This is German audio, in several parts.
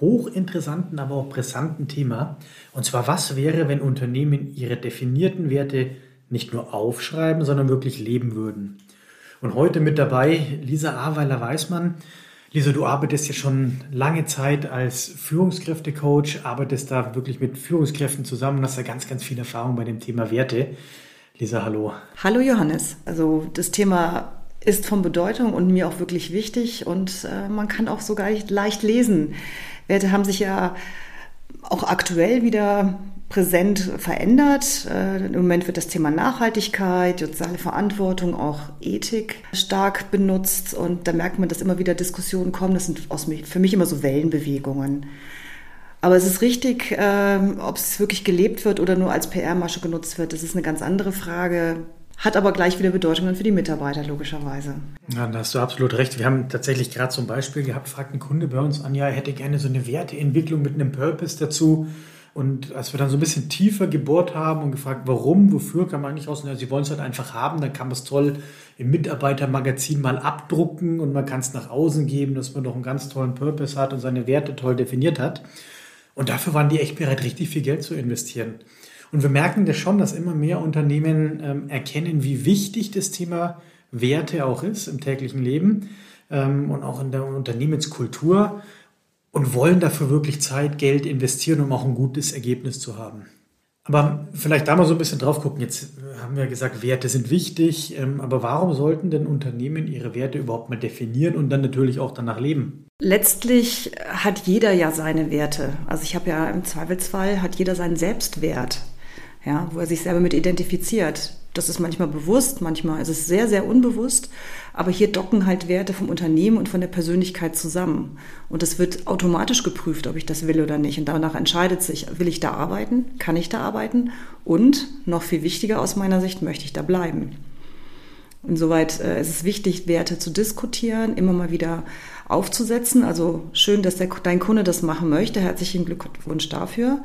hochinteressanten, aber auch brisanten Thema. Und zwar, was wäre, wenn Unternehmen ihre definierten Werte nicht nur aufschreiben, sondern wirklich leben würden? Und heute mit dabei Lisa Aweiler-Weißmann. Lisa, du arbeitest ja schon lange Zeit als Führungskräftecoach, arbeitest da wirklich mit Führungskräften zusammen hast da ganz, ganz viel Erfahrung bei dem Thema Werte. Lisa, hallo. Hallo Johannes. Also das Thema ist von Bedeutung und mir auch wirklich wichtig und äh, man kann auch sogar leicht lesen. Werte haben sich ja auch aktuell wieder präsent verändert. Äh, Im Moment wird das Thema Nachhaltigkeit, soziale Verantwortung, auch Ethik stark benutzt und da merkt man, dass immer wieder Diskussionen kommen. Das sind für mich immer so Wellenbewegungen. Aber es ist richtig, äh, ob es wirklich gelebt wird oder nur als PR-Masche genutzt wird, das ist eine ganz andere Frage. Hat aber gleich wieder Bedeutung dann für die Mitarbeiter, logischerweise. Ja, da hast du absolut recht. Wir haben tatsächlich gerade ein Beispiel gehabt, fragt ein Kunde bei uns an, ja, er hätte gerne so eine Werteentwicklung mit einem Purpose dazu. Und als wir dann so ein bisschen tiefer gebohrt haben und gefragt, warum, wofür, kann man eigentlich aus, ja, sie wollen es halt einfach haben, dann kann man es toll im Mitarbeitermagazin mal abdrucken und man kann es nach außen geben, dass man doch einen ganz tollen Purpose hat und seine Werte toll definiert hat. Und dafür waren die echt bereit, richtig viel Geld zu investieren. Und wir merken das schon, dass immer mehr Unternehmen ähm, erkennen, wie wichtig das Thema Werte auch ist im täglichen Leben ähm, und auch in der Unternehmenskultur und wollen dafür wirklich Zeit, Geld investieren, um auch ein gutes Ergebnis zu haben. Aber vielleicht da mal so ein bisschen drauf gucken. Jetzt haben wir gesagt, Werte sind wichtig, ähm, aber warum sollten denn Unternehmen ihre Werte überhaupt mal definieren und dann natürlich auch danach leben? Letztlich hat jeder ja seine Werte. Also ich habe ja im Zweifelsfall hat jeder seinen Selbstwert ja, wo er sich selber mit identifiziert. Das ist manchmal bewusst, manchmal ist es sehr, sehr unbewusst. Aber hier docken halt Werte vom Unternehmen und von der Persönlichkeit zusammen. Und es wird automatisch geprüft, ob ich das will oder nicht. Und danach entscheidet sich, will ich da arbeiten? Kann ich da arbeiten? Und noch viel wichtiger aus meiner Sicht, möchte ich da bleiben? Insoweit äh, ist es wichtig, Werte zu diskutieren, immer mal wieder aufzusetzen. Also schön, dass der, dein Kunde das machen möchte. Herzlichen Glückwunsch dafür.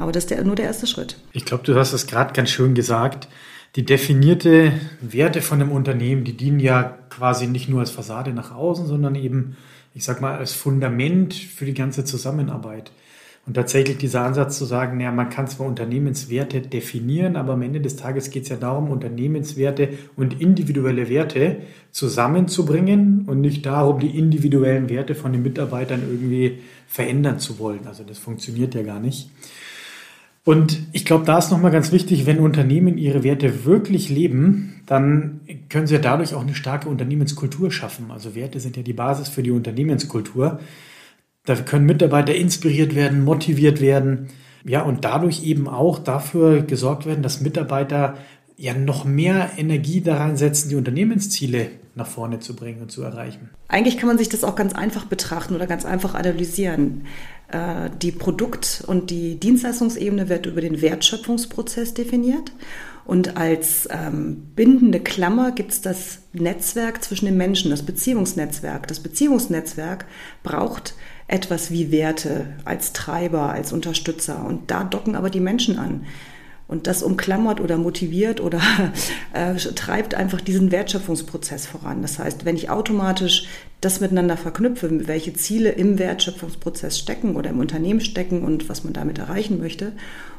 Aber das ist der, nur der erste Schritt. Ich glaube, du hast es gerade ganz schön gesagt. Die definierte Werte von einem Unternehmen, die dienen ja quasi nicht nur als Fassade nach außen, sondern eben, ich sag mal, als Fundament für die ganze Zusammenarbeit. Und tatsächlich dieser Ansatz zu sagen, naja, man kann zwar Unternehmenswerte definieren, aber am Ende des Tages geht es ja darum, Unternehmenswerte und individuelle Werte zusammenzubringen und nicht darum, die individuellen Werte von den Mitarbeitern irgendwie verändern zu wollen. Also das funktioniert ja gar nicht. Und ich glaube, da ist nochmal ganz wichtig, wenn Unternehmen ihre Werte wirklich leben, dann können sie ja dadurch auch eine starke Unternehmenskultur schaffen. Also Werte sind ja die Basis für die Unternehmenskultur. Da können Mitarbeiter inspiriert werden, motiviert werden. Ja, und dadurch eben auch dafür gesorgt werden, dass Mitarbeiter ja noch mehr Energie daran setzen, die Unternehmensziele nach vorne zu bringen und zu erreichen. Eigentlich kann man sich das auch ganz einfach betrachten oder ganz einfach analysieren. Äh, die Produkt- und die Dienstleistungsebene wird über den Wertschöpfungsprozess definiert. Und als ähm, bindende Klammer gibt es das Netzwerk zwischen den Menschen, das Beziehungsnetzwerk. Das Beziehungsnetzwerk braucht etwas wie Werte als Treiber, als Unterstützer. Und da docken aber die Menschen an. Und das umklammert oder motiviert oder äh, treibt einfach diesen Wertschöpfungsprozess voran. Das heißt, wenn ich automatisch das miteinander verknüpfe, welche Ziele im Wertschöpfungsprozess stecken oder im Unternehmen stecken und was man damit erreichen möchte,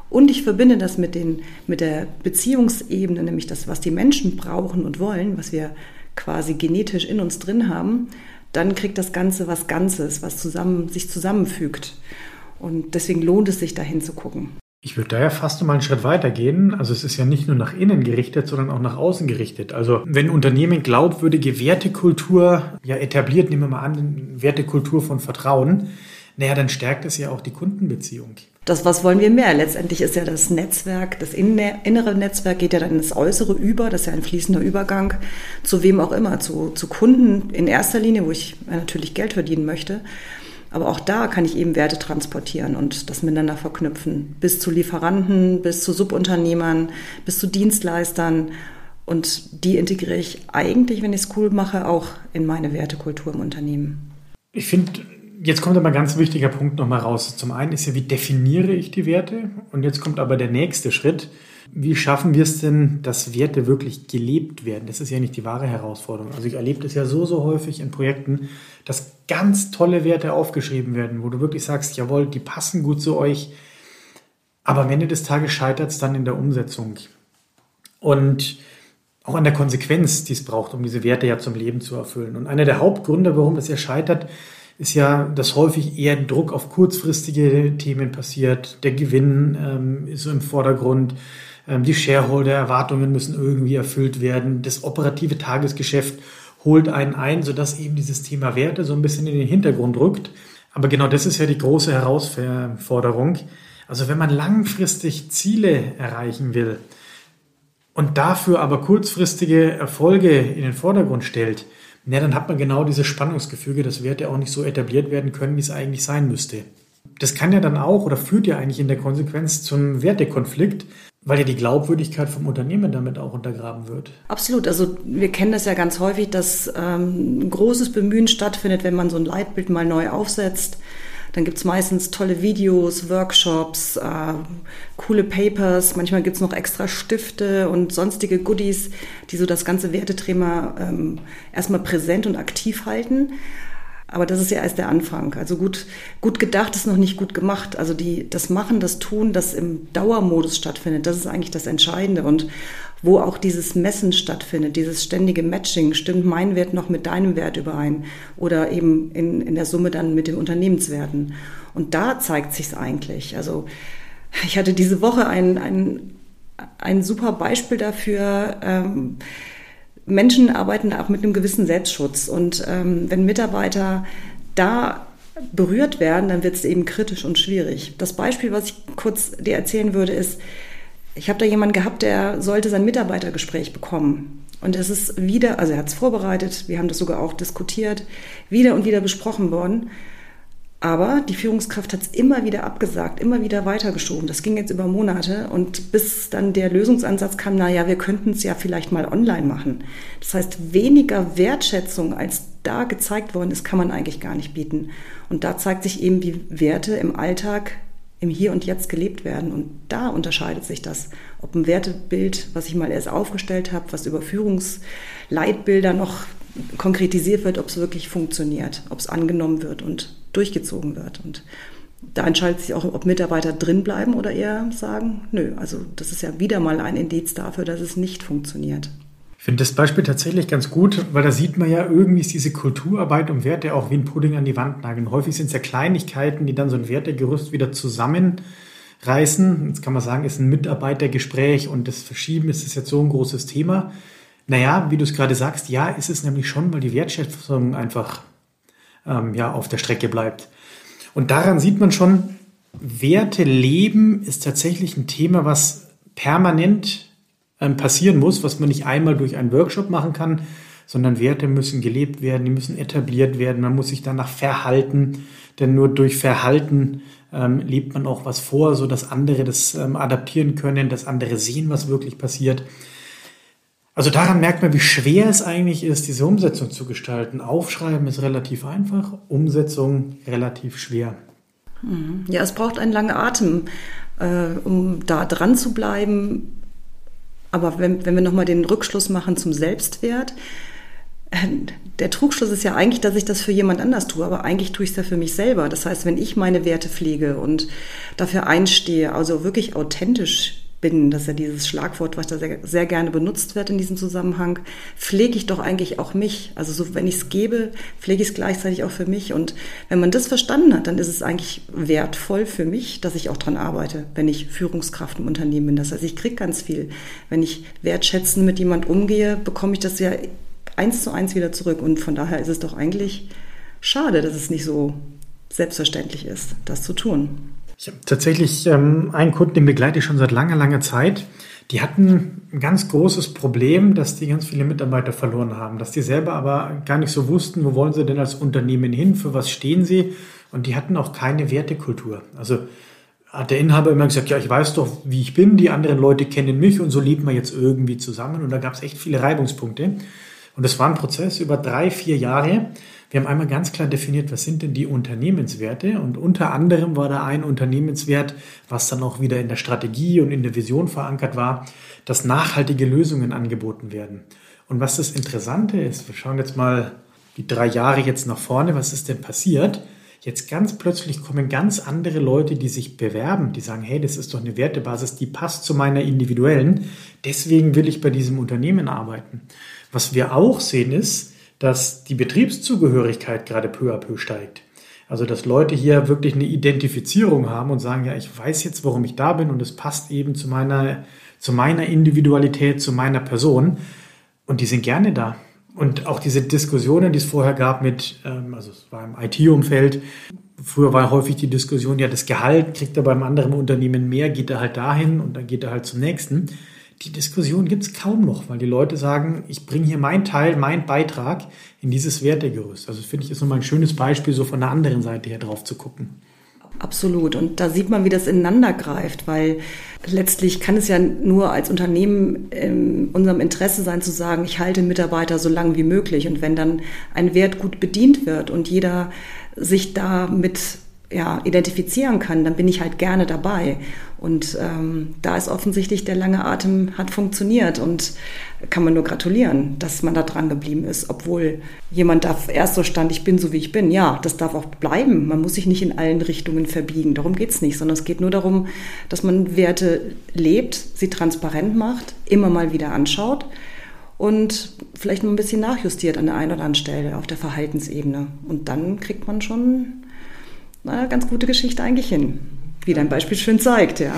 und ich verbinde das mit, den, mit der Beziehungsebene, nämlich das, was die Menschen brauchen und wollen, was wir quasi genetisch in uns drin haben, dann kriegt das Ganze was Ganzes, was zusammen, sich zusammenfügt. Und deswegen lohnt es sich, dahin zu gucken. Ich würde da ja fast mal einen Schritt weiter gehen. Also es ist ja nicht nur nach innen gerichtet, sondern auch nach außen gerichtet. Also wenn Unternehmen glaubwürdige Wertekultur ja etabliert, nehmen wir mal an, Wertekultur von Vertrauen, naja, dann stärkt es ja auch die Kundenbeziehung. Das, was wollen wir mehr? Letztendlich ist ja das Netzwerk, das innere Netzwerk geht ja dann ins Äußere über. Das ist ja ein fließender Übergang zu wem auch immer, zu, zu Kunden in erster Linie, wo ich natürlich Geld verdienen möchte. Aber auch da kann ich eben Werte transportieren und das miteinander verknüpfen. Bis zu Lieferanten, bis zu Subunternehmern, bis zu Dienstleistern. Und die integriere ich eigentlich, wenn ich es cool mache, auch in meine Wertekultur im Unternehmen. Ich finde, jetzt kommt aber ein ganz wichtiger Punkt nochmal raus. Zum einen ist ja, wie definiere ich die Werte? Und jetzt kommt aber der nächste Schritt. Wie schaffen wir es denn, dass Werte wirklich gelebt werden? Das ist ja nicht die wahre Herausforderung. Also ich erlebe das ja so, so häufig in Projekten, dass ganz tolle Werte aufgeschrieben werden, wo du wirklich sagst, jawohl, die passen gut zu euch. Aber am Ende des Tages scheitert es dann in der Umsetzung. Und auch an der Konsequenz, die es braucht, um diese Werte ja zum Leben zu erfüllen. Und einer der Hauptgründe, warum das ja scheitert, ist ja, dass häufig eher Druck auf kurzfristige Themen passiert. Der Gewinn ähm, ist so im Vordergrund. Ähm, die Shareholder-Erwartungen müssen irgendwie erfüllt werden. Das operative Tagesgeschäft holt einen ein, sodass eben dieses Thema Werte so ein bisschen in den Hintergrund rückt. Aber genau das ist ja die große Herausforderung. Also wenn man langfristig Ziele erreichen will und dafür aber kurzfristige Erfolge in den Vordergrund stellt, na, dann hat man genau dieses Spannungsgefüge, dass Werte auch nicht so etabliert werden können, wie es eigentlich sein müsste. Das kann ja dann auch oder führt ja eigentlich in der Konsequenz zum Wertekonflikt, weil ja die Glaubwürdigkeit vom Unternehmen damit auch untergraben wird. Absolut. Also wir kennen das ja ganz häufig, dass ähm, ein großes Bemühen stattfindet, wenn man so ein Leitbild mal neu aufsetzt. Dann gibt's meistens tolle Videos, Workshops, äh, coole Papers. Manchmal gibt's noch extra Stifte und sonstige Goodies, die so das ganze Wertethema ähm, erstmal präsent und aktiv halten. Aber das ist ja erst der Anfang. Also gut, gut gedacht ist noch nicht gut gemacht. Also die, das Machen, das Tun, das im Dauermodus stattfindet, das ist eigentlich das Entscheidende. Und wo auch dieses Messen stattfindet, dieses ständige Matching, stimmt mein Wert noch mit deinem Wert überein oder eben in, in der Summe dann mit den Unternehmenswerten. Und da zeigt sich's eigentlich. Also ich hatte diese Woche ein, ein, ein super Beispiel dafür. Ähm, Menschen arbeiten auch mit einem gewissen Selbstschutz. Und ähm, wenn Mitarbeiter da berührt werden, dann wird es eben kritisch und schwierig. Das Beispiel, was ich kurz dir erzählen würde, ist, ich habe da jemanden gehabt, der sollte sein Mitarbeitergespräch bekommen. Und es ist wieder, also er hat es vorbereitet, wir haben das sogar auch diskutiert, wieder und wieder besprochen worden. Aber die Führungskraft hat es immer wieder abgesagt, immer wieder weitergeschoben. Das ging jetzt über Monate und bis dann der Lösungsansatz kam, na ja, wir könnten es ja vielleicht mal online machen. Das heißt, weniger Wertschätzung als da gezeigt worden ist, kann man eigentlich gar nicht bieten. Und da zeigt sich eben, wie Werte im Alltag im Hier und Jetzt gelebt werden. Und da unterscheidet sich das, ob ein Wertebild, was ich mal erst aufgestellt habe, was über Führungsleitbilder noch konkretisiert wird, ob es wirklich funktioniert, ob es angenommen wird und durchgezogen wird. Und da entscheidet sich auch, ob Mitarbeiter drin bleiben oder eher sagen, nö, also das ist ja wieder mal ein Indiz dafür, dass es nicht funktioniert. Ich finde das Beispiel tatsächlich ganz gut, weil da sieht man ja, irgendwie ist diese Kulturarbeit um Werte auch wie ein Pudding an die Wand nageln. Häufig sind es ja Kleinigkeiten, die dann so ein Wertegerüst wieder zusammenreißen. Jetzt kann man sagen, ist ein Mitarbeitergespräch und das Verschieben ist es jetzt so ein großes Thema. Naja, wie du es gerade sagst, ja, ist es nämlich schon, weil die Wertschätzung einfach ähm, ja, auf der Strecke bleibt. Und daran sieht man schon, Werte leben ist tatsächlich ein Thema, was permanent ähm, passieren muss, was man nicht einmal durch einen Workshop machen kann, sondern Werte müssen gelebt werden, die müssen etabliert werden, man muss sich danach verhalten, denn nur durch Verhalten ähm, lebt man auch was vor, so dass andere das ähm, adaptieren können, dass andere sehen, was wirklich passiert. Also daran merkt man, wie schwer es eigentlich ist, diese Umsetzung zu gestalten. Aufschreiben ist relativ einfach, Umsetzung relativ schwer. Ja, es braucht einen langen Atem, äh, um da dran zu bleiben. Aber wenn, wenn wir nochmal den Rückschluss machen zum Selbstwert, äh, der Trugschluss ist ja eigentlich, dass ich das für jemand anders tue, aber eigentlich tue ich es ja für mich selber. Das heißt, wenn ich meine Werte pflege und dafür einstehe, also wirklich authentisch das ist ja dieses Schlagwort, was da sehr, sehr gerne benutzt wird in diesem Zusammenhang, pflege ich doch eigentlich auch mich. Also so, wenn ich es gebe, pflege ich es gleichzeitig auch für mich. Und wenn man das verstanden hat, dann ist es eigentlich wertvoll für mich, dass ich auch dran arbeite, wenn ich Führungskraft im Unternehmen bin. Das heißt, ich kriege ganz viel. Wenn ich wertschätzend mit jemand umgehe, bekomme ich das ja eins zu eins wieder zurück. Und von daher ist es doch eigentlich schade, dass es nicht so selbstverständlich ist, das zu tun. Ich habe tatsächlich ähm, einen Kunden, den begleite ich schon seit langer, langer Zeit. Die hatten ein ganz großes Problem, dass die ganz viele Mitarbeiter verloren haben, dass die selber aber gar nicht so wussten, wo wollen sie denn als Unternehmen hin, für was stehen sie Und die hatten auch keine Wertekultur. Also hat der Inhaber immer gesagt, ja, ich weiß doch, wie ich bin, die anderen Leute kennen mich und so leben wir jetzt irgendwie zusammen. Und da gab es echt viele Reibungspunkte. Und das war ein Prozess über drei, vier Jahre. Wir haben einmal ganz klar definiert, was sind denn die Unternehmenswerte? Und unter anderem war da ein Unternehmenswert, was dann auch wieder in der Strategie und in der Vision verankert war, dass nachhaltige Lösungen angeboten werden. Und was das Interessante ist, wir schauen jetzt mal die drei Jahre jetzt nach vorne, was ist denn passiert? Jetzt ganz plötzlich kommen ganz andere Leute, die sich bewerben, die sagen, hey, das ist doch eine Wertebasis, die passt zu meiner individuellen. Deswegen will ich bei diesem Unternehmen arbeiten. Was wir auch sehen ist, dass die Betriebszugehörigkeit gerade peu à peu steigt. Also, dass Leute hier wirklich eine Identifizierung haben und sagen, ja, ich weiß jetzt, warum ich da bin und es passt eben zu meiner, zu meiner Individualität, zu meiner Person. Und die sind gerne da. Und auch diese Diskussionen, die es vorher gab mit, ähm, also es war im IT-Umfeld, früher war häufig die Diskussion, ja, das Gehalt kriegt er beim anderen Unternehmen mehr, geht er halt dahin und dann geht er halt zum nächsten. Die Diskussion gibt es kaum noch, weil die Leute sagen, ich bringe hier meinen Teil, meinen Beitrag in dieses Wertegerüst. Also finde ich, ist nochmal ein schönes Beispiel, so von der anderen Seite her drauf zu gucken. Absolut. Und da sieht man, wie das ineinander greift, weil letztlich kann es ja nur als Unternehmen in unserem Interesse sein zu sagen, ich halte Mitarbeiter so lange wie möglich. Und wenn dann ein Wert gut bedient wird und jeder sich damit ja, identifizieren kann, dann bin ich halt gerne dabei. Und ähm, da ist offensichtlich der lange Atem hat funktioniert und kann man nur gratulieren, dass man da dran geblieben ist, obwohl jemand da erst so stand, ich bin so wie ich bin. Ja, das darf auch bleiben. Man muss sich nicht in allen Richtungen verbiegen. Darum geht's nicht, sondern es geht nur darum, dass man Werte lebt, sie transparent macht, immer mal wieder anschaut und vielleicht noch ein bisschen nachjustiert an der einen oder anderen Stelle auf der Verhaltensebene. Und dann kriegt man schon eine ganz gute Geschichte eigentlich hin. Wie dein Beispiel schön zeigt, ja.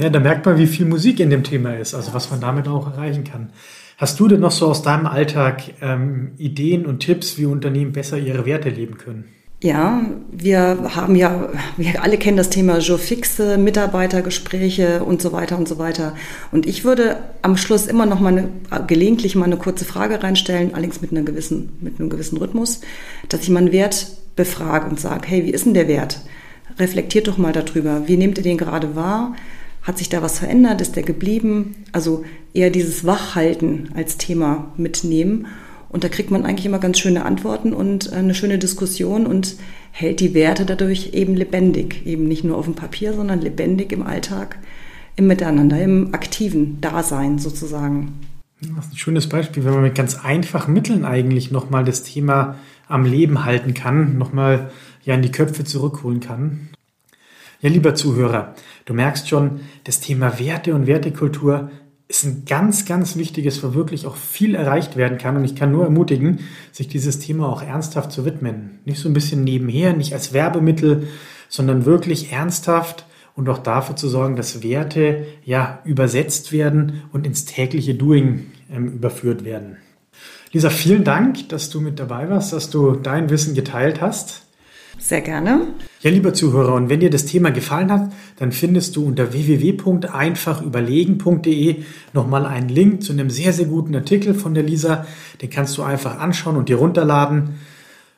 Ja, da merkt man, wie viel Musik in dem Thema ist, also was man damit auch erreichen kann. Hast du denn noch so aus deinem Alltag ähm, Ideen und Tipps, wie Unternehmen besser ihre Werte leben können? Ja, wir haben ja, wir alle kennen das Thema Jour fixe, Mitarbeitergespräche und so weiter und so weiter. Und ich würde am Schluss immer noch mal eine, gelegentlich mal eine kurze Frage reinstellen, allerdings mit, einer gewissen, mit einem gewissen Rhythmus, dass ich mal einen Wert befrage und sage, hey, wie ist denn der Wert? Reflektiert doch mal darüber. Wie nehmt ihr den gerade wahr? Hat sich da was verändert? Ist der geblieben? Also eher dieses Wachhalten als Thema mitnehmen. Und da kriegt man eigentlich immer ganz schöne Antworten und äh, eine schöne Diskussion und hält die Werte dadurch eben lebendig. Eben nicht nur auf dem Papier, sondern lebendig im Alltag, im Miteinander, im aktiven Dasein sozusagen. Das ist ein schönes Beispiel, wenn man mit ganz einfachen Mitteln eigentlich nochmal das Thema am Leben halten kann, nochmal ja in die Köpfe zurückholen kann. Ja, lieber Zuhörer, du merkst schon, das Thema Werte und Wertekultur ist ein ganz, ganz wichtiges, wo wirklich auch viel erreicht werden kann. Und ich kann nur ermutigen, sich dieses Thema auch ernsthaft zu widmen. Nicht so ein bisschen nebenher, nicht als Werbemittel, sondern wirklich ernsthaft und auch dafür zu sorgen, dass Werte ja übersetzt werden und ins tägliche Doing ähm, überführt werden. Lisa, vielen Dank, dass du mit dabei warst, dass du dein Wissen geteilt hast. Sehr gerne. Ja, lieber Zuhörer, und wenn dir das Thema gefallen hat, dann findest du unter www.einfachüberlegen.de nochmal einen Link zu einem sehr, sehr guten Artikel von der Lisa. Den kannst du einfach anschauen und dir runterladen.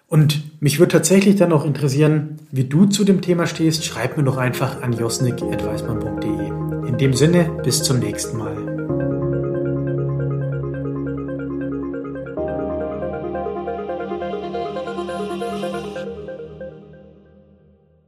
Und mich würde tatsächlich dann auch interessieren, wie du zu dem Thema stehst. Schreib mir doch einfach an josnik.weismann.de. In dem Sinne, bis zum nächsten Mal.